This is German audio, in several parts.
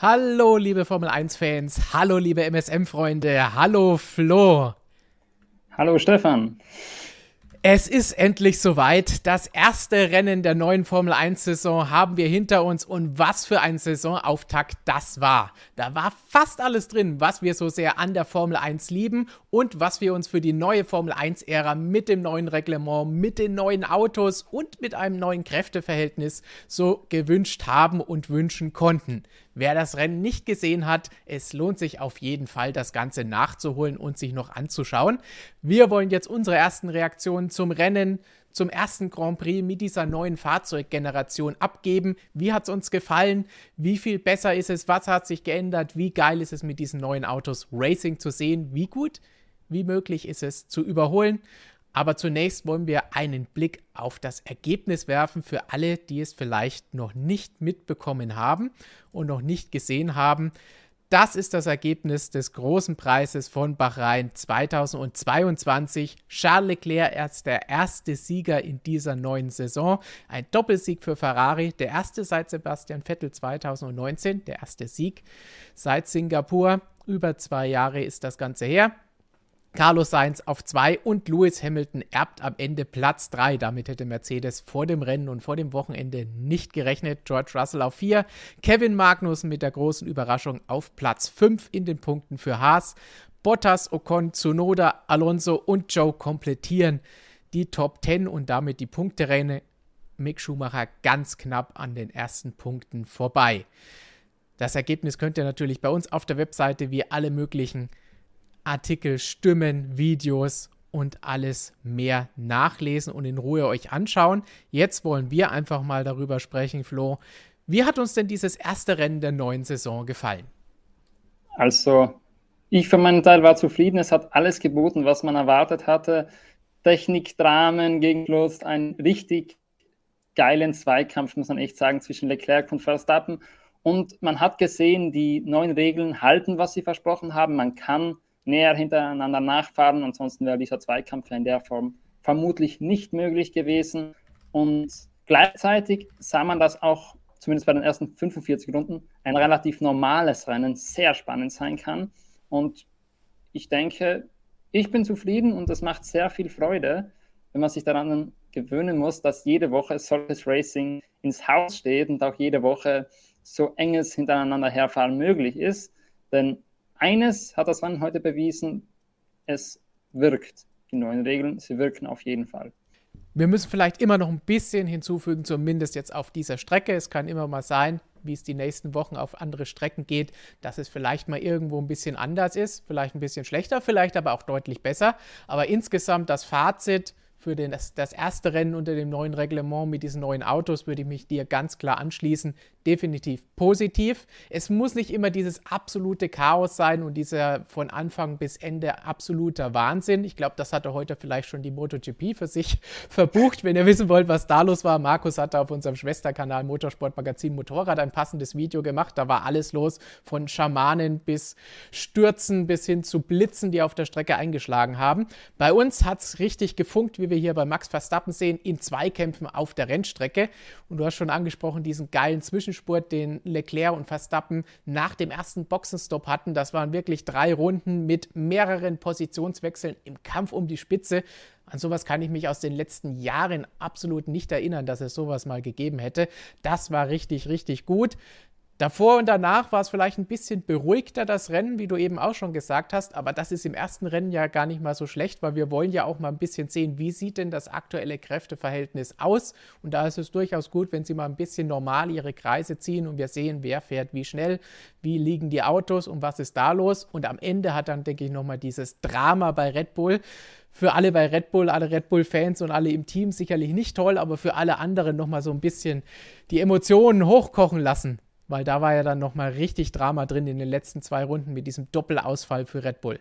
Hallo, liebe Formel 1-Fans. Hallo, liebe MSM-Freunde. Hallo, Flo. Hallo, Stefan. Es ist endlich soweit. Das erste Rennen der neuen Formel 1-Saison haben wir hinter uns und was für ein Saisonauftakt das war. Da war fast alles drin, was wir so sehr an der Formel 1 lieben und was wir uns für die neue Formel 1-Ära mit dem neuen Reglement, mit den neuen Autos und mit einem neuen Kräfteverhältnis so gewünscht haben und wünschen konnten. Wer das Rennen nicht gesehen hat, es lohnt sich auf jeden Fall, das Ganze nachzuholen und sich noch anzuschauen. Wir wollen jetzt unsere ersten Reaktionen zum Rennen, zum ersten Grand Prix mit dieser neuen Fahrzeuggeneration abgeben. Wie hat es uns gefallen? Wie viel besser ist es? Was hat sich geändert? Wie geil ist es mit diesen neuen Autos Racing zu sehen? Wie gut? Wie möglich ist es zu überholen? Aber zunächst wollen wir einen Blick auf das Ergebnis werfen für alle, die es vielleicht noch nicht mitbekommen haben und noch nicht gesehen haben. Das ist das Ergebnis des großen Preises von Bahrain 2022. Charles Leclerc ist der erste Sieger in dieser neuen Saison. Ein Doppelsieg für Ferrari, der erste seit Sebastian Vettel 2019, der erste Sieg seit Singapur. Über zwei Jahre ist das Ganze her. Carlos Sainz auf 2 und Lewis Hamilton erbt am Ende Platz 3. Damit hätte Mercedes vor dem Rennen und vor dem Wochenende nicht gerechnet. George Russell auf 4, Kevin Magnussen mit der großen Überraschung auf Platz 5 in den Punkten für Haas. Bottas, Ocon, Tsunoda, Alonso und Joe komplettieren die Top 10 und damit die Punkteränge. Mick Schumacher ganz knapp an den ersten Punkten vorbei. Das Ergebnis könnt ihr natürlich bei uns auf der Webseite wie alle möglichen Artikel, Stimmen, Videos und alles mehr nachlesen und in Ruhe euch anschauen. Jetzt wollen wir einfach mal darüber sprechen, Flo. Wie hat uns denn dieses erste Rennen der neuen Saison gefallen? Also, ich für meinen Teil war zufrieden. Es hat alles geboten, was man erwartet hatte. Technik, Dramen, Gegenlust, einen richtig geilen Zweikampf, muss man echt sagen, zwischen Leclerc und Verstappen. Und man hat gesehen, die neuen Regeln halten, was sie versprochen haben. Man kann näher hintereinander nachfahren. Ansonsten wäre dieser Zweikampf in der Form vermutlich nicht möglich gewesen. Und gleichzeitig sah man, dass auch zumindest bei den ersten 45 Runden ein relativ normales Rennen sehr spannend sein kann. Und ich denke, ich bin zufrieden und es macht sehr viel Freude, wenn man sich daran gewöhnen muss, dass jede Woche solches Racing ins Haus steht und auch jede Woche so enges hintereinander herfahren möglich ist. Denn eines hat das Rennen heute bewiesen, es wirkt. Die neuen Regeln, sie wirken auf jeden Fall. Wir müssen vielleicht immer noch ein bisschen hinzufügen, zumindest jetzt auf dieser Strecke. Es kann immer mal sein, wie es die nächsten Wochen auf andere Strecken geht, dass es vielleicht mal irgendwo ein bisschen anders ist, vielleicht ein bisschen schlechter, vielleicht aber auch deutlich besser. Aber insgesamt das Fazit, für den, das, das erste Rennen unter dem neuen Reglement mit diesen neuen Autos würde ich mich dir ganz klar anschließen. Definitiv positiv. Es muss nicht immer dieses absolute Chaos sein und dieser von Anfang bis Ende absoluter Wahnsinn. Ich glaube, das hatte heute vielleicht schon die MotoGP für sich verbucht. Wenn ihr wissen wollt, was da los war, Markus hatte auf unserem Schwesterkanal Motorsportmagazin Motorrad ein passendes Video gemacht. Da war alles los, von Schamanen bis Stürzen bis hin zu Blitzen, die auf der Strecke eingeschlagen haben. Bei uns hat es richtig gefunkt, wie wir hier bei Max Verstappen sehen, in Zweikämpfen auf der Rennstrecke. Und du hast schon angesprochen, diesen geilen Zwischenspurt, den Leclerc und Verstappen nach dem ersten Boxenstopp hatten. Das waren wirklich drei Runden mit mehreren Positionswechseln im Kampf um die Spitze. An sowas kann ich mich aus den letzten Jahren absolut nicht erinnern, dass es sowas mal gegeben hätte. Das war richtig, richtig gut. Davor und danach war es vielleicht ein bisschen beruhigter, das Rennen, wie du eben auch schon gesagt hast. Aber das ist im ersten Rennen ja gar nicht mal so schlecht, weil wir wollen ja auch mal ein bisschen sehen, wie sieht denn das aktuelle Kräfteverhältnis aus. Und da ist es durchaus gut, wenn sie mal ein bisschen normal ihre Kreise ziehen und wir sehen, wer fährt wie schnell, wie liegen die Autos und was ist da los. Und am Ende hat dann, denke ich, nochmal dieses Drama bei Red Bull für alle bei Red Bull, alle Red Bull-Fans und alle im Team sicherlich nicht toll, aber für alle anderen nochmal so ein bisschen die Emotionen hochkochen lassen weil da war ja dann nochmal richtig Drama drin in den letzten zwei Runden mit diesem Doppelausfall für Red Bull.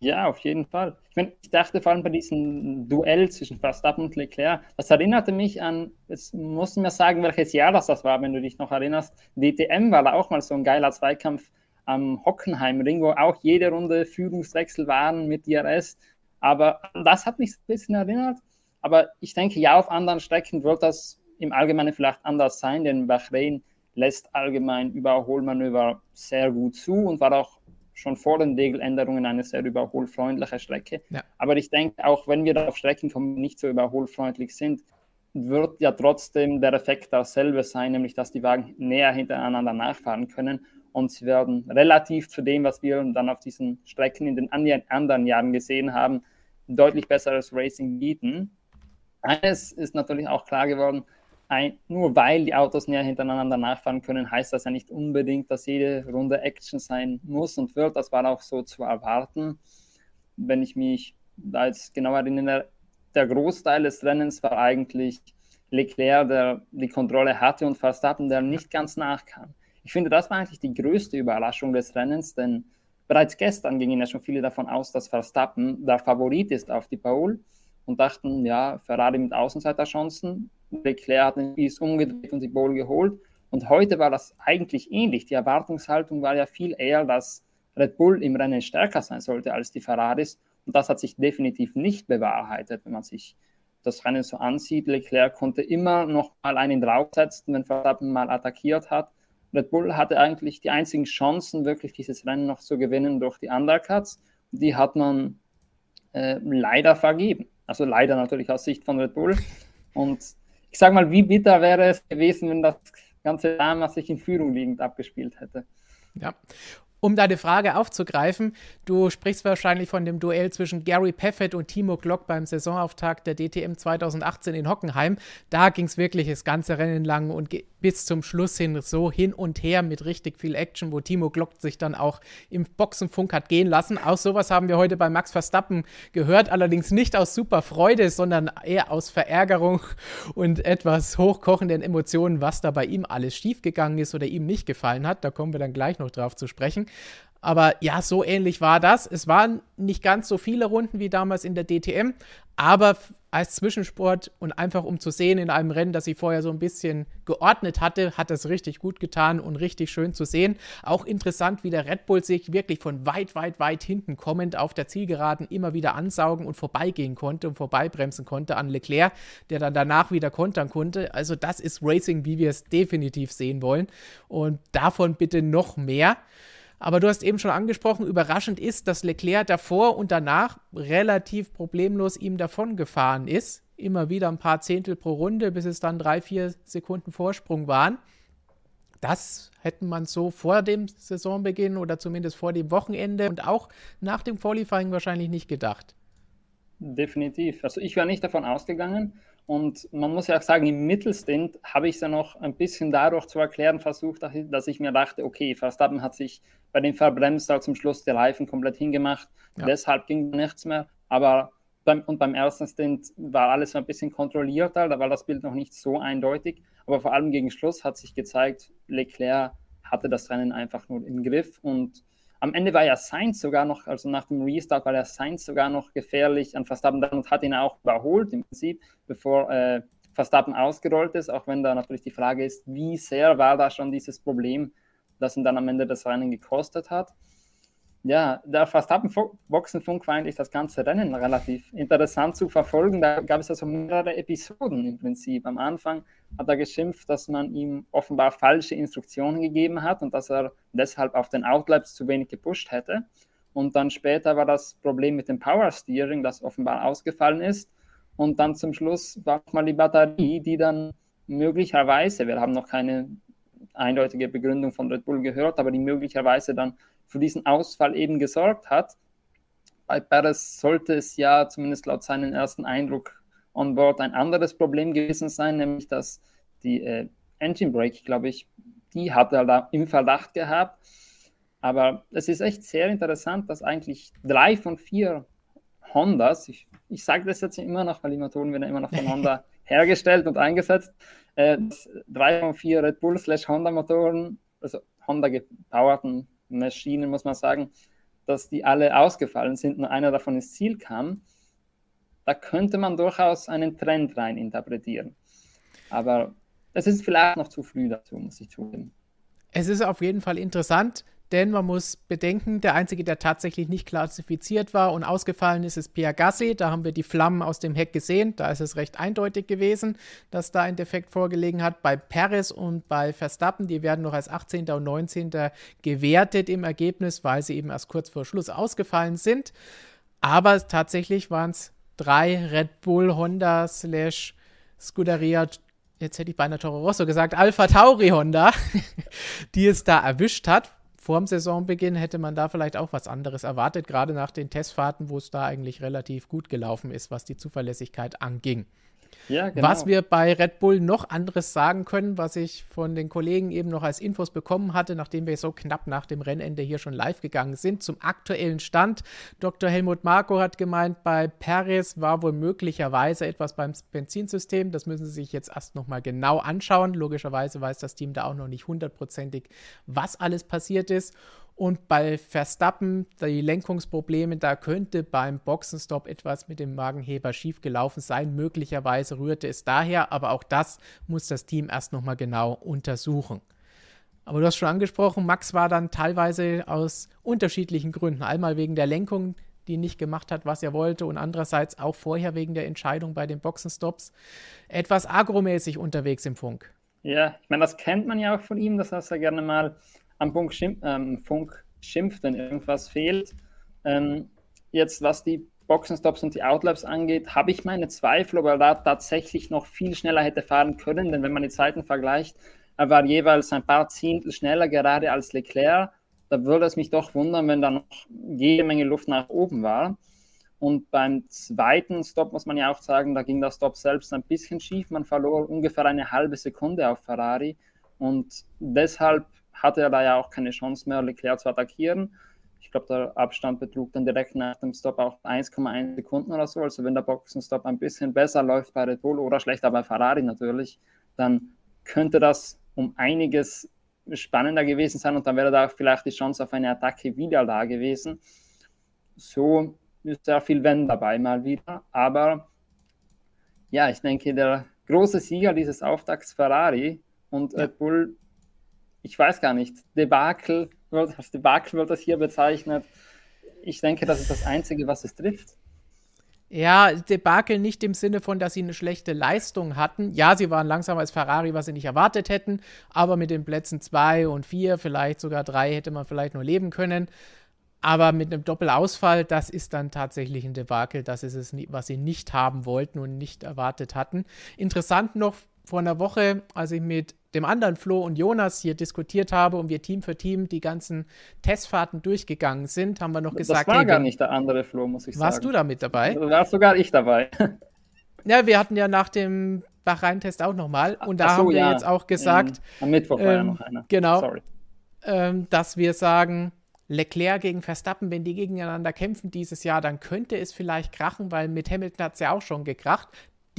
Ja, auf jeden Fall. Ich, mein, ich dachte vor allem bei diesem Duell zwischen Verstappen und Leclerc, das erinnerte mich an, musst du mir sagen, welches Jahr das, das war, wenn du dich noch erinnerst. DTM war da auch mal so ein geiler Zweikampf am Hockenheimring, wo auch jede Runde Führungswechsel waren mit DRS. Aber das hat mich ein bisschen erinnert. Aber ich denke, ja, auf anderen Strecken wird das im Allgemeinen vielleicht anders sein, denn Bahrain lässt allgemein Überholmanöver sehr gut zu und war auch schon vor den Regeländerungen eine sehr überholfreundliche Strecke. Ja. Aber ich denke, auch wenn wir auf Strecken kommen, nicht so überholfreundlich sind, wird ja trotzdem der Effekt dasselbe sein, nämlich dass die Wagen näher hintereinander nachfahren können und sie werden relativ zu dem, was wir dann auf diesen Strecken in den anderen Jahren gesehen haben, deutlich besseres Racing bieten. Eines ist natürlich auch klar geworden, ein, nur weil die Autos näher hintereinander nachfahren können, heißt das ja nicht unbedingt, dass jede Runde Action sein muss und wird. Das war auch so zu erwarten. Wenn ich mich da jetzt genau erinnere, der Großteil des Rennens war eigentlich Leclerc, der die Kontrolle hatte und Verstappen, der nicht ganz nachkam. Ich finde, das war eigentlich die größte Überraschung des Rennens, denn bereits gestern gingen ja schon viele davon aus, dass Verstappen der Favorit ist auf die Pole und dachten, ja, Ferrari mit Außenseiterchancen. Leclerc hat den Spieß umgedreht und die Pole geholt. Und heute war das eigentlich ähnlich. Die Erwartungshaltung war ja viel eher, dass Red Bull im Rennen stärker sein sollte als die Ferraris. Und das hat sich definitiv nicht bewahrheitet, wenn man sich das Rennen so ansieht. Leclerc konnte immer noch mal einen draufsetzen, wenn Verstappen mal attackiert hat. Red Bull hatte eigentlich die einzigen Chancen, wirklich dieses Rennen noch zu gewinnen durch die Undercuts. Die hat man äh, leider vergeben. Also leider natürlich aus Sicht von Red Bull. Und ich sage mal, wie bitter wäre es gewesen, wenn das ganze Drama sich in Führung liegend abgespielt hätte. Ja, um deine Frage aufzugreifen, du sprichst wahrscheinlich von dem Duell zwischen Gary Paffett und Timo Glock beim Saisonauftakt der DTM 2018 in Hockenheim. Da ging es wirklich das ganze Rennen lang und bis zum Schluss hin so hin und her mit richtig viel Action, wo Timo Glock sich dann auch im Boxenfunk hat gehen lassen. Auch sowas haben wir heute bei Max Verstappen gehört, allerdings nicht aus super Freude, sondern eher aus Verärgerung und etwas hochkochenden Emotionen, was da bei ihm alles schiefgegangen ist oder ihm nicht gefallen hat. Da kommen wir dann gleich noch drauf zu sprechen. Aber ja, so ähnlich war das. Es waren nicht ganz so viele Runden wie damals in der DTM, aber als Zwischensport und einfach um zu sehen in einem Rennen, das ich vorher so ein bisschen geordnet hatte, hat das richtig gut getan und richtig schön zu sehen. Auch interessant, wie der Red Bull sich wirklich von weit, weit, weit hinten kommend auf der Zielgeraden immer wieder ansaugen und vorbeigehen konnte und vorbeibremsen konnte an Leclerc, der dann danach wieder kontern konnte. Also das ist Racing, wie wir es definitiv sehen wollen. Und davon bitte noch mehr. Aber du hast eben schon angesprochen, überraschend ist, dass Leclerc davor und danach relativ problemlos ihm davon gefahren ist. Immer wieder ein paar Zehntel pro Runde, bis es dann drei, vier Sekunden Vorsprung waren. Das hätte man so vor dem Saisonbeginn oder zumindest vor dem Wochenende und auch nach dem Qualifying wahrscheinlich nicht gedacht. Definitiv. Also ich wäre nicht davon ausgegangen. Und man muss ja auch sagen, im Mittelstint habe ich es ja noch ein bisschen dadurch zu erklären versucht, dass ich mir dachte, okay, Verstappen hat sich bei dem Verbremster zum Schluss die Reifen komplett hingemacht. Ja. Deshalb ging nichts mehr. Aber beim, und beim ersten Stint war alles ein bisschen kontrollierter, da war das Bild noch nicht so eindeutig. Aber vor allem gegen Schluss hat sich gezeigt, Leclerc hatte das Rennen einfach nur im Griff und am Ende war ja Sainz sogar noch, also nach dem Restart war ja Sainz sogar noch gefährlich an Verstappen. Dran und hat ihn auch überholt im Prinzip, bevor äh, Verstappen ausgerollt ist, auch wenn da natürlich die Frage ist, wie sehr war da schon dieses Problem, das ihn dann am Ende das Rennen gekostet hat ja, der Verstappen-Boxenfunk war eigentlich das ganze Rennen relativ interessant zu verfolgen. Da gab es also mehrere Episoden im Prinzip. Am Anfang hat er geschimpft, dass man ihm offenbar falsche Instruktionen gegeben hat und dass er deshalb auf den Outlaps zu wenig gepusht hätte. Und dann später war das Problem mit dem Power Steering, das offenbar ausgefallen ist. Und dann zum Schluss war mal die Batterie, die dann möglicherweise, wir haben noch keine eindeutige Begründung von Red Bull gehört, aber die möglicherweise dann für diesen Ausfall eben gesorgt hat. Bei Perez sollte es ja zumindest laut seinem ersten Eindruck on board ein anderes Problem gewesen sein, nämlich dass die äh, Engine Brake, glaube ich, die hat er da im Verdacht gehabt. Aber es ist echt sehr interessant, dass eigentlich drei von vier Hondas, ich, ich sage das jetzt immer noch, weil die Motoren werden immer noch von Honda hergestellt und eingesetzt, äh, drei von vier Red Bull slash Honda Motoren, also Honda gepowerten Maschinen, muss man sagen, dass die alle ausgefallen sind, nur einer davon ins Ziel kam, da könnte man durchaus einen Trend rein interpretieren. Aber es ist vielleicht noch zu früh dazu, muss ich zugeben. Es ist auf jeden Fall interessant, denn man muss bedenken, der einzige, der tatsächlich nicht klassifiziert war und ausgefallen ist, ist Pierre Gassi. Da haben wir die Flammen aus dem Heck gesehen. Da ist es recht eindeutig gewesen, dass da ein Defekt vorgelegen hat. Bei Perez und bei Verstappen, die werden noch als 18. und 19. gewertet im Ergebnis, weil sie eben erst kurz vor Schluss ausgefallen sind. Aber tatsächlich waren es drei Red Bull, Honda slash Scuderia jetzt hätte ich beinahe Toro Rosso gesagt, Alpha Tauri Honda, die es da erwischt hat. Vor dem Saisonbeginn hätte man da vielleicht auch was anderes erwartet, gerade nach den Testfahrten, wo es da eigentlich relativ gut gelaufen ist, was die Zuverlässigkeit anging. Ja, genau. Was wir bei Red Bull noch anderes sagen können, was ich von den Kollegen eben noch als Infos bekommen hatte, nachdem wir so knapp nach dem Rennende hier schon live gegangen sind, zum aktuellen Stand. Dr. Helmut Marko hat gemeint, bei Perez war wohl möglicherweise etwas beim Benzinsystem. Das müssen Sie sich jetzt erst nochmal genau anschauen. Logischerweise weiß das Team da auch noch nicht hundertprozentig, was alles passiert ist. Und bei Verstappen, die Lenkungsprobleme, da könnte beim Boxenstopp etwas mit dem Magenheber schiefgelaufen sein. Möglicherweise rührte es daher, aber auch das muss das Team erst nochmal genau untersuchen. Aber du hast schon angesprochen, Max war dann teilweise aus unterschiedlichen Gründen. Einmal wegen der Lenkung, die nicht gemacht hat, was er wollte, und andererseits auch vorher wegen der Entscheidung bei den Boxenstops etwas agromäßig unterwegs im Funk. Ja, ich meine, das kennt man ja auch von ihm, dass er gerne mal am Funk, schimpf, ähm, Funk schimpft, wenn irgendwas fehlt. Ähm, jetzt, was die Boxenstops und die Outlaps angeht, habe ich meine Zweifel, ob er da tatsächlich noch viel schneller hätte fahren können, denn wenn man die Zeiten vergleicht, er war jeweils ein paar Zehntel schneller gerade als Leclerc. Da würde es mich doch wundern, wenn da noch jede Menge Luft nach oben war. Und beim zweiten Stop muss man ja auch sagen, da ging der Stop selbst ein bisschen schief. Man verlor ungefähr eine halbe Sekunde auf Ferrari. Und deshalb hatte er da ja auch keine Chance mehr, Leclerc zu attackieren. Ich glaube, der Abstand betrug dann direkt nach dem Stop auch 1,1 Sekunden oder so. Also wenn der Boxenstopp ein bisschen besser läuft bei Red Bull oder schlechter bei Ferrari natürlich, dann könnte das um einiges spannender gewesen sein und dann wäre da vielleicht die Chance auf eine Attacke wieder da gewesen. So ist sehr viel Wenn dabei mal wieder. Aber ja, ich denke, der große Sieger dieses Auftakts Ferrari und Red Bull ich weiß gar nicht, Debakel, als Debakel wird das hier bezeichnet. Ich denke, das ist das Einzige, was es trifft. Ja, Debakel nicht im Sinne von, dass sie eine schlechte Leistung hatten. Ja, sie waren langsamer als Ferrari, was sie nicht erwartet hätten, aber mit den Plätzen 2 und 4, vielleicht sogar 3 hätte man vielleicht nur leben können. Aber mit einem Doppelausfall, das ist dann tatsächlich ein Debakel. Das ist es, was sie nicht haben wollten und nicht erwartet hatten. Interessant noch vor einer Woche, als ich mit dem anderen Flo und Jonas hier diskutiert habe und wir Team für Team die ganzen Testfahrten durchgegangen sind, haben wir noch gesagt. Das war hey, gar nicht der andere Flo, muss ich sagen. Warst du da mit dabei? Da warst sogar ich dabei. Ja, wir hatten ja nach dem Bachrhein-Test auch nochmal und da so, haben wir ja. jetzt auch gesagt. In, am Mittwoch war ähm, ja noch einer. Genau. Ähm, dass wir sagen, Leclerc gegen Verstappen, wenn die gegeneinander kämpfen dieses Jahr, dann könnte es vielleicht krachen, weil mit Hamilton hat es ja auch schon gekracht.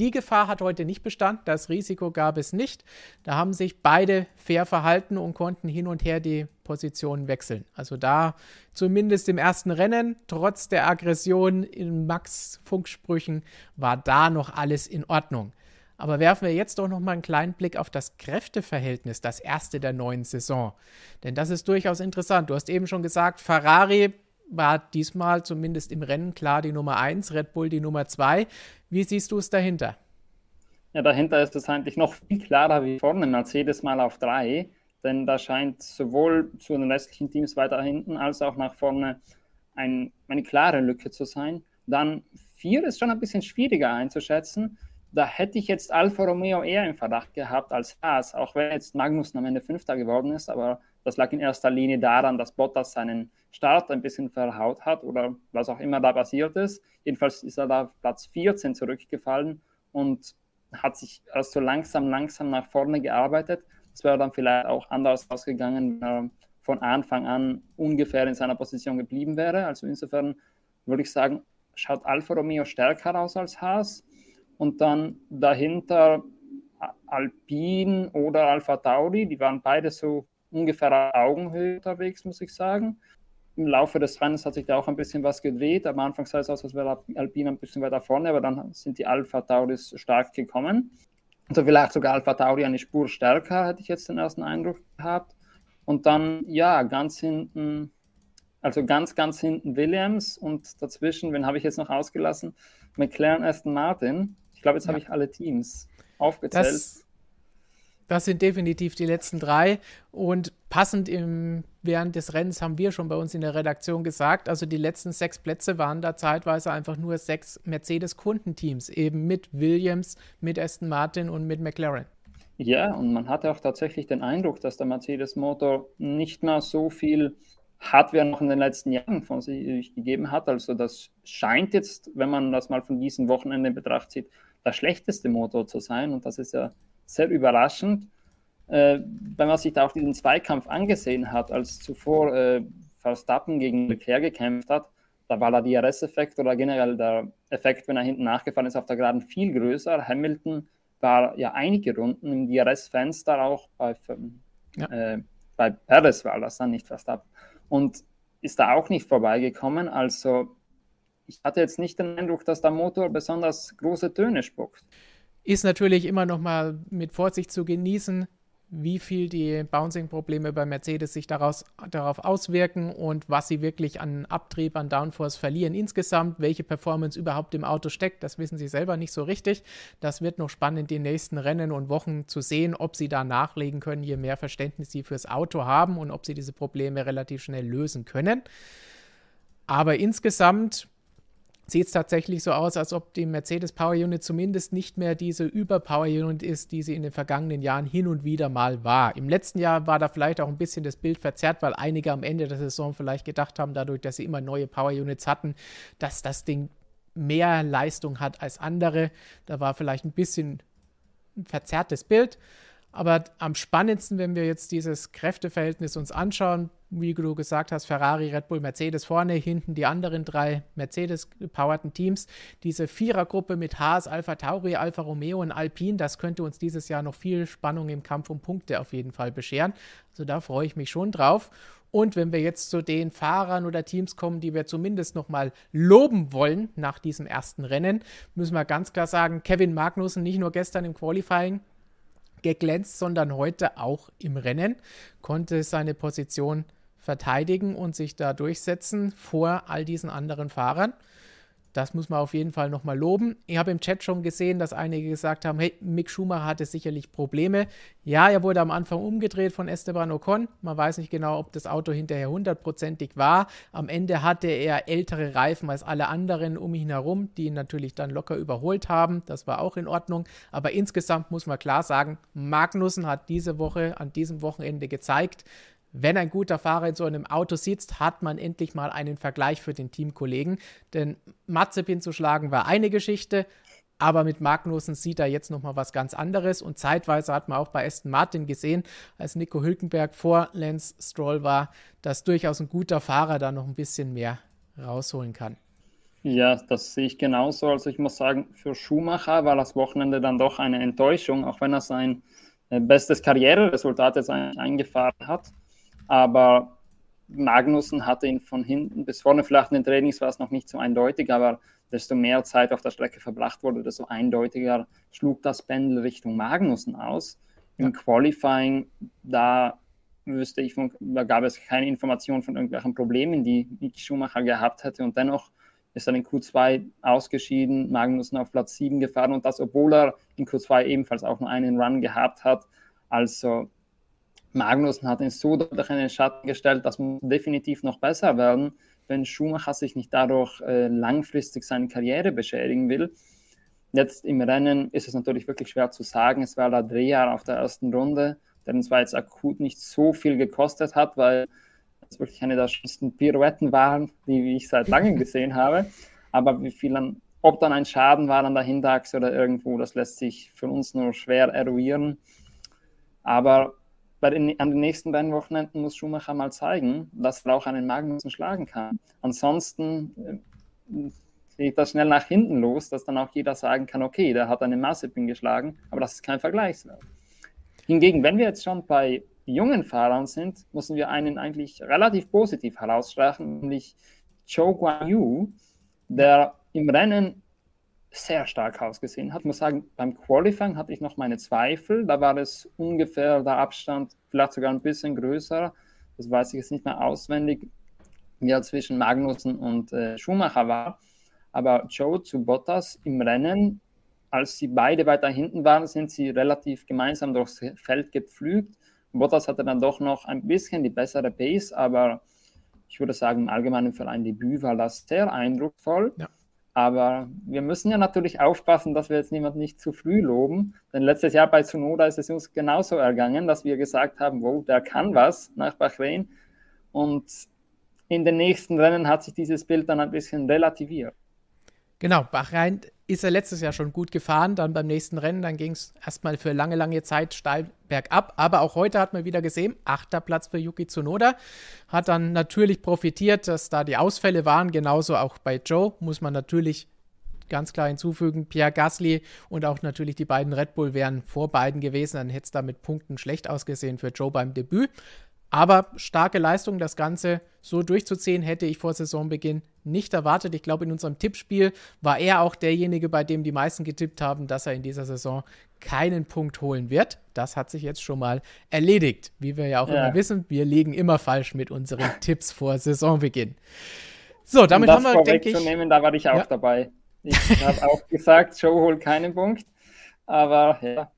Die Gefahr hat heute nicht bestanden, das Risiko gab es nicht. Da haben sich beide fair verhalten und konnten hin und her die Positionen wechseln. Also da zumindest im ersten Rennen, trotz der Aggression in Max Funksprüchen, war da noch alles in Ordnung. Aber werfen wir jetzt doch noch mal einen kleinen Blick auf das Kräfteverhältnis, das erste der neuen Saison. Denn das ist durchaus interessant. Du hast eben schon gesagt, Ferrari war diesmal zumindest im Rennen klar die Nummer 1, Red Bull die Nummer 2. Wie siehst du es dahinter? Ja, dahinter ist es eigentlich noch viel klarer wie vorne, Mercedes mal auf 3, denn da scheint sowohl zu den restlichen Teams weiter hinten als auch nach vorne ein, eine klare Lücke zu sein. Dann 4 ist schon ein bisschen schwieriger einzuschätzen. Da hätte ich jetzt Alfa Romeo eher im Verdacht gehabt als Haas, auch wenn jetzt Magnussen am Ende Fünfter geworden ist, aber das lag in erster Linie daran, dass Bottas seinen Start ein bisschen verhaut hat oder was auch immer da passiert ist. Jedenfalls ist er da auf Platz 14 zurückgefallen und hat sich also langsam, langsam nach vorne gearbeitet. Das wäre dann vielleicht auch anders ausgegangen, wenn er von Anfang an ungefähr in seiner Position geblieben wäre. Also insofern würde ich sagen, schaut Alfa Romeo stärker aus als Haas. Und dann dahinter Alpine oder Alpha Tauri, die waren beide so ungefähr Augenhöhe unterwegs, muss ich sagen. Im Laufe des Rennens hat sich da auch ein bisschen was gedreht. Am Anfang sah es aus, als wäre Alpine ein bisschen weiter vorne, aber dann sind die Alpha Tauris stark gekommen. Also vielleicht sogar Alpha Tauri eine Spur stärker, hätte ich jetzt den ersten Eindruck gehabt. Und dann, ja, ganz hinten, also ganz, ganz hinten Williams und dazwischen, wen habe ich jetzt noch ausgelassen? McLaren, Aston Martin. Ich glaube, jetzt ja. habe ich alle Teams aufgezählt. Das, das, sind definitiv die letzten drei. Und passend im, während des Rennens haben wir schon bei uns in der Redaktion gesagt, also die letzten sechs Plätze waren da zeitweise einfach nur sechs Mercedes-Kundenteams, eben mit Williams, mit Aston Martin und mit McLaren. Ja, und man hatte auch tatsächlich den Eindruck, dass der Mercedes-Motor nicht mehr so viel Hardware noch in den letzten Jahren von sich gegeben hat. Also das scheint jetzt, wenn man das mal von diesem Wochenende in Betracht zieht, der schlechteste Motor zu sein. Und das ist ja sehr überraschend. Äh, wenn man sich da auch diesen Zweikampf angesehen hat, als zuvor äh, Verstappen gegen Leclerc gekämpft hat, da war der DRS-Effekt oder generell der Effekt, wenn er hinten nachgefahren ist, auf der Geraden viel größer. Hamilton war ja einige Runden im DRS-Fenster auch bei, ja. äh, bei Perez war das dann nicht Verstappen und ist da auch nicht vorbeigekommen. Also ich hatte jetzt nicht den Eindruck, dass der Motor besonders große Töne spuckt. Ist natürlich immer noch mal mit Vorsicht zu genießen wie viel die Bouncing-Probleme bei Mercedes sich daraus, darauf auswirken und was sie wirklich an Abtrieb, an Downforce verlieren insgesamt, welche Performance überhaupt im Auto steckt, das wissen sie selber nicht so richtig. Das wird noch spannend, die nächsten Rennen und Wochen zu sehen, ob sie da nachlegen können, je mehr Verständnis sie fürs Auto haben und ob sie diese Probleme relativ schnell lösen können. Aber insgesamt sieht es tatsächlich so aus, als ob die Mercedes Power Unit zumindest nicht mehr diese Überpower Unit ist, die sie in den vergangenen Jahren hin und wieder mal war. Im letzten Jahr war da vielleicht auch ein bisschen das Bild verzerrt, weil einige am Ende der Saison vielleicht gedacht haben, dadurch, dass sie immer neue Power Units hatten, dass das Ding mehr Leistung hat als andere. Da war vielleicht ein bisschen ein verzerrtes Bild. Aber am spannendsten, wenn wir jetzt dieses Kräfteverhältnis uns anschauen, wie du gesagt hast, Ferrari, Red Bull, Mercedes vorne, hinten die anderen drei Mercedes-powerten Teams. Diese Vierergruppe mit Haas, Alpha Tauri, Alfa Romeo und Alpine, das könnte uns dieses Jahr noch viel Spannung im Kampf um Punkte auf jeden Fall bescheren. Also da freue ich mich schon drauf. Und wenn wir jetzt zu den Fahrern oder Teams kommen, die wir zumindest nochmal loben wollen nach diesem ersten Rennen, müssen wir ganz klar sagen, Kevin Magnussen nicht nur gestern im Qualifying geglänzt, sondern heute auch im Rennen, konnte seine Position verteidigen und sich da durchsetzen vor all diesen anderen Fahrern. Das muss man auf jeden Fall nochmal loben. Ich habe im Chat schon gesehen, dass einige gesagt haben, hey, Mick Schumacher hatte sicherlich Probleme. Ja, er wurde am Anfang umgedreht von Esteban Ocon. Man weiß nicht genau, ob das Auto hinterher hundertprozentig war. Am Ende hatte er ältere Reifen als alle anderen um ihn herum, die ihn natürlich dann locker überholt haben. Das war auch in Ordnung. Aber insgesamt muss man klar sagen, Magnussen hat diese Woche, an diesem Wochenende gezeigt, wenn ein guter Fahrer in so einem Auto sitzt, hat man endlich mal einen Vergleich für den Teamkollegen. Denn Mazepin zu schlagen war eine Geschichte, aber mit Magnussen sieht er jetzt nochmal was ganz anderes. Und zeitweise hat man auch bei Aston Martin gesehen, als Nico Hülkenberg vor Lance Stroll war, dass durchaus ein guter Fahrer da noch ein bisschen mehr rausholen kann. Ja, das sehe ich genauso. Also ich muss sagen, für Schumacher war das Wochenende dann doch eine Enttäuschung, auch wenn er sein äh, bestes Karriereresultat jetzt eingefahren hat. Aber Magnussen hatte ihn von hinten bis vorne, vielleicht in den Trainings war es noch nicht so eindeutig, aber desto mehr Zeit auf der Strecke verbracht wurde, desto eindeutiger schlug das Pendel Richtung Magnussen aus. Im Qualifying, da wüsste ich, von, da gab es keine Informationen von irgendwelchen Problemen, die Mick Schumacher gehabt hätte und dennoch ist er in Q2 ausgeschieden, Magnussen auf Platz 7 gefahren und das, obwohl er in Q2 ebenfalls auch nur einen Run gehabt hat. Also Magnussen hat ihn so deutlich in den Schatten gestellt, das muss definitiv noch besser werden, wenn Schumacher sich nicht dadurch äh, langfristig seine Karriere beschädigen will. Jetzt im Rennen ist es natürlich wirklich schwer zu sagen. Es war Dreher auf der ersten Runde, der uns zwar jetzt akut nicht so viel gekostet hat, weil es wirklich eine der schönsten Pirouetten waren, die ich seit langem gesehen habe. Aber wie viel dann, ob dann ein Schaden war an der Hinterachse oder irgendwo, das lässt sich für uns nur schwer eruieren. Aber bei den, an den nächsten beiden Wochenenden muss Schumacher mal zeigen, dass er auch einen Magnussen schlagen kann. Ansonsten äh, geht das schnell nach hinten los, dass dann auch jeder sagen kann, okay, der hat einen Mazepin geschlagen, aber das ist kein Vergleichswert. Hingegen, wenn wir jetzt schon bei jungen Fahrern sind, müssen wir einen eigentlich relativ positiv herausstreichen, nämlich Zhou Guanyu, der im Rennen sehr stark ausgesehen hat. Ich muss sagen, beim Qualifying hatte ich noch meine Zweifel. Da war es ungefähr der Abstand, vielleicht sogar ein bisschen größer das weiß ich jetzt nicht mehr auswendig, wie er zwischen Magnussen und äh, Schumacher war. Aber Joe zu Bottas im Rennen, als sie beide weiter hinten waren, sind sie relativ gemeinsam durchs Feld gepflügt. Bottas hatte dann doch noch ein bisschen die bessere Pace, aber ich würde sagen, im Allgemeinen für ein Debüt war das sehr eindrucksvoll. Ja. Aber wir müssen ja natürlich aufpassen, dass wir jetzt niemand nicht zu früh loben. Denn letztes Jahr bei Tsunoda ist es uns genauso ergangen, dass wir gesagt haben, wow, der kann was nach Bahrain. Und in den nächsten Rennen hat sich dieses Bild dann ein bisschen relativiert. Genau, Bahrain ist er letztes Jahr schon gut gefahren, dann beim nächsten Rennen, dann ging es erstmal für lange, lange Zeit steil bergab. Aber auch heute hat man wieder gesehen, achter Platz für Yuki Tsunoda. Hat dann natürlich profitiert, dass da die Ausfälle waren, genauso auch bei Joe, muss man natürlich ganz klar hinzufügen. Pierre Gasly und auch natürlich die beiden Red Bull wären vor beiden gewesen, dann hätte es da mit Punkten schlecht ausgesehen für Joe beim Debüt. Aber starke Leistung, das Ganze so durchzuziehen, hätte ich vor Saisonbeginn nicht erwartet. Ich glaube, in unserem Tippspiel war er auch derjenige, bei dem die meisten getippt haben, dass er in dieser Saison keinen Punkt holen wird. Das hat sich jetzt schon mal erledigt. Wie wir ja auch ja. immer wissen, wir liegen immer falsch mit unseren Tipps vor Saisonbeginn. So, damit um haben wir, denke ich. Nehmen, da war ich auch ja. dabei. Ich habe auch gesagt, Joe holt keinen Punkt. Aber ja,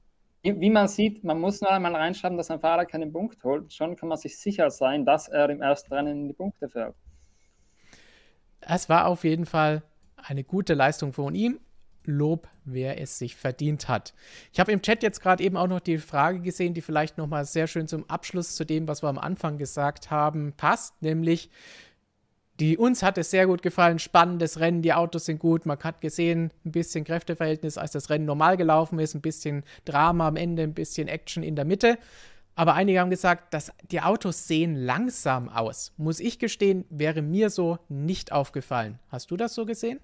wie man sieht, man muss nur einmal reinschreiben, dass ein Fahrer keinen Punkt holt. Schon kann man sich sicher sein, dass er im ersten Rennen in die Punkte fährt. Es war auf jeden Fall eine gute Leistung von ihm. Lob, wer es sich verdient hat. Ich habe im Chat jetzt gerade eben auch noch die Frage gesehen, die vielleicht nochmal sehr schön zum Abschluss zu dem, was wir am Anfang gesagt haben, passt, nämlich die uns hat es sehr gut gefallen. Spannendes Rennen, die Autos sind gut. Man hat gesehen, ein bisschen Kräfteverhältnis, als das Rennen normal gelaufen ist, ein bisschen Drama am Ende, ein bisschen Action in der Mitte. Aber einige haben gesagt, dass die Autos sehen langsam aus. Muss ich gestehen, wäre mir so nicht aufgefallen. Hast du das so gesehen?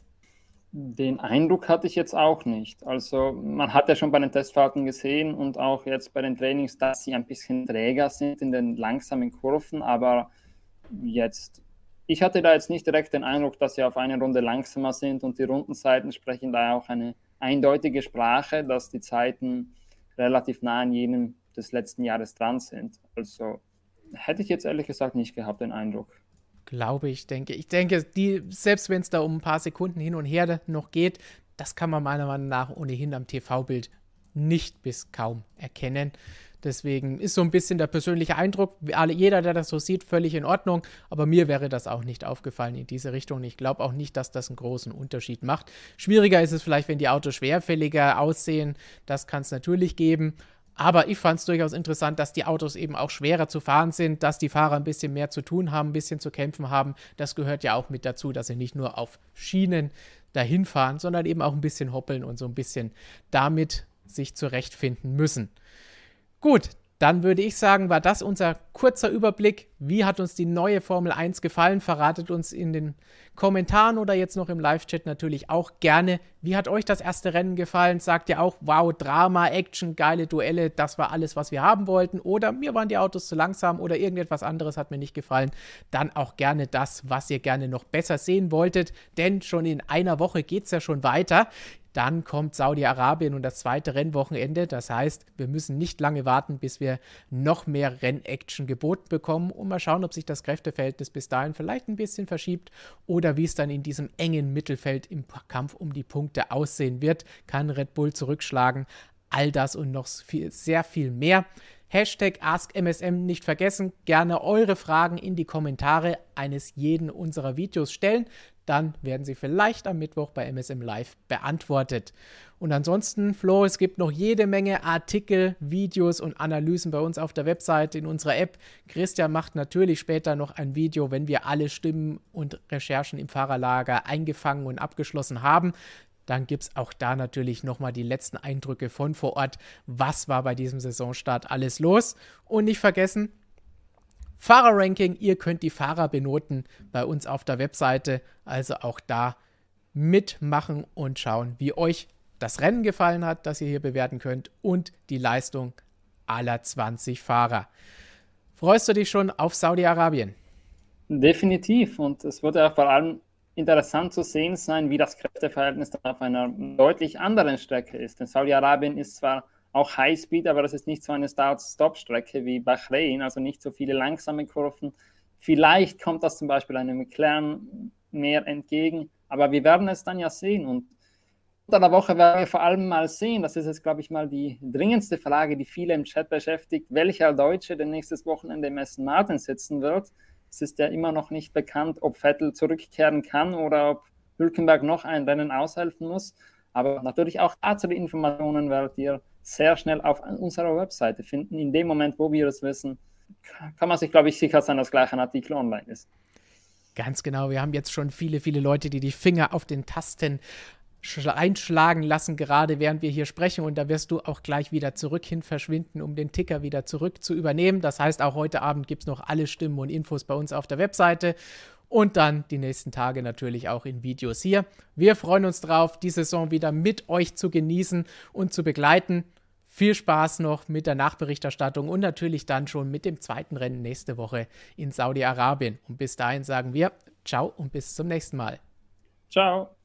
Den Eindruck hatte ich jetzt auch nicht. Also man hat ja schon bei den Testfahrten gesehen und auch jetzt bei den Trainings, dass sie ein bisschen träger sind in den langsamen Kurven, aber jetzt ich hatte da jetzt nicht direkt den Eindruck, dass sie auf eine Runde langsamer sind und die Rundenzeiten sprechen da auch eine eindeutige Sprache, dass die Zeiten relativ nah an jenem des letzten Jahres dran sind. Also hätte ich jetzt ehrlich gesagt nicht gehabt den Eindruck. Glaube ich, denke. Ich denke, die, selbst wenn es da um ein paar Sekunden hin und her noch geht, das kann man meiner Meinung nach ohnehin am TV-Bild nicht bis kaum erkennen. Deswegen ist so ein bisschen der persönliche Eindruck, jeder, der das so sieht, völlig in Ordnung. Aber mir wäre das auch nicht aufgefallen in diese Richtung. Ich glaube auch nicht, dass das einen großen Unterschied macht. Schwieriger ist es vielleicht, wenn die Autos schwerfälliger aussehen. Das kann es natürlich geben. Aber ich fand es durchaus interessant, dass die Autos eben auch schwerer zu fahren sind, dass die Fahrer ein bisschen mehr zu tun haben, ein bisschen zu kämpfen haben. Das gehört ja auch mit dazu, dass sie nicht nur auf Schienen dahin fahren, sondern eben auch ein bisschen hoppeln und so ein bisschen damit sich zurechtfinden müssen. Gut, dann würde ich sagen, war das unser kurzer Überblick. Wie hat uns die neue Formel 1 gefallen? Verratet uns in den Kommentaren oder jetzt noch im Live-Chat natürlich auch gerne. Wie hat euch das erste Rennen gefallen? Sagt ihr auch, wow, Drama, Action, geile Duelle, das war alles, was wir haben wollten? Oder mir waren die Autos zu langsam oder irgendetwas anderes hat mir nicht gefallen? Dann auch gerne das, was ihr gerne noch besser sehen wolltet, denn schon in einer Woche geht es ja schon weiter. Dann kommt Saudi-Arabien und das zweite Rennwochenende. Das heißt, wir müssen nicht lange warten, bis wir noch mehr Rennaction geboten bekommen und mal schauen, ob sich das Kräfteverhältnis bis dahin vielleicht ein bisschen verschiebt oder wie es dann in diesem engen Mittelfeld im Kampf um die Punkte aussehen wird. Kann Red Bull zurückschlagen? All das und noch viel, sehr viel mehr. Hashtag AskMSM nicht vergessen. Gerne eure Fragen in die Kommentare eines jeden unserer Videos stellen dann werden sie vielleicht am Mittwoch bei MSM Live beantwortet. Und ansonsten, Flo, es gibt noch jede Menge Artikel, Videos und Analysen bei uns auf der Website, in unserer App. Christian macht natürlich später noch ein Video, wenn wir alle Stimmen und Recherchen im Fahrerlager eingefangen und abgeschlossen haben. Dann gibt es auch da natürlich nochmal die letzten Eindrücke von vor Ort. Was war bei diesem Saisonstart alles los? Und nicht vergessen, Fahrerranking. Ihr könnt die Fahrer benoten bei uns auf der Webseite. Also auch da mitmachen und schauen, wie euch das Rennen gefallen hat, das ihr hier bewerten könnt und die Leistung aller 20 Fahrer. Freust du dich schon auf Saudi-Arabien? Definitiv. Und es wird ja vor allem interessant zu sehen sein, wie das Kräfteverhältnis auf einer deutlich anderen Strecke ist. Denn Saudi-Arabien ist zwar auch Highspeed, aber das ist nicht so eine Start-Stop-Strecke wie Bahrain, also nicht so viele langsame Kurven. Vielleicht kommt das zum Beispiel einem McLaren mehr entgegen, aber wir werden es dann ja sehen. Und unter der Woche werden wir vor allem mal sehen, das ist jetzt, glaube ich, mal die dringendste Frage, die viele im Chat beschäftigt, welcher Deutsche denn nächstes Wochenende im Aston Martin sitzen wird. Es ist ja immer noch nicht bekannt, ob Vettel zurückkehren kann oder ob Hülkenberg noch ein Rennen aushelfen muss. Aber natürlich auch dazu die Informationen werdet ihr sehr schnell auf unserer Webseite finden. In dem Moment, wo wir es wissen, kann man sich, glaube ich, sicher sein, dass gleich ein Artikel online ist. Ganz genau. Wir haben jetzt schon viele, viele Leute, die die Finger auf den Tasten einschlagen lassen, gerade während wir hier sprechen. Und da wirst du auch gleich wieder zurück hin verschwinden, um den Ticker wieder zurück zu übernehmen. Das heißt, auch heute Abend gibt es noch alle Stimmen und Infos bei uns auf der Webseite und dann die nächsten Tage natürlich auch in Videos hier. Wir freuen uns drauf, die Saison wieder mit euch zu genießen und zu begleiten. Viel Spaß noch mit der Nachberichterstattung und natürlich dann schon mit dem zweiten Rennen nächste Woche in Saudi-Arabien. Und bis dahin sagen wir ciao und bis zum nächsten Mal. Ciao.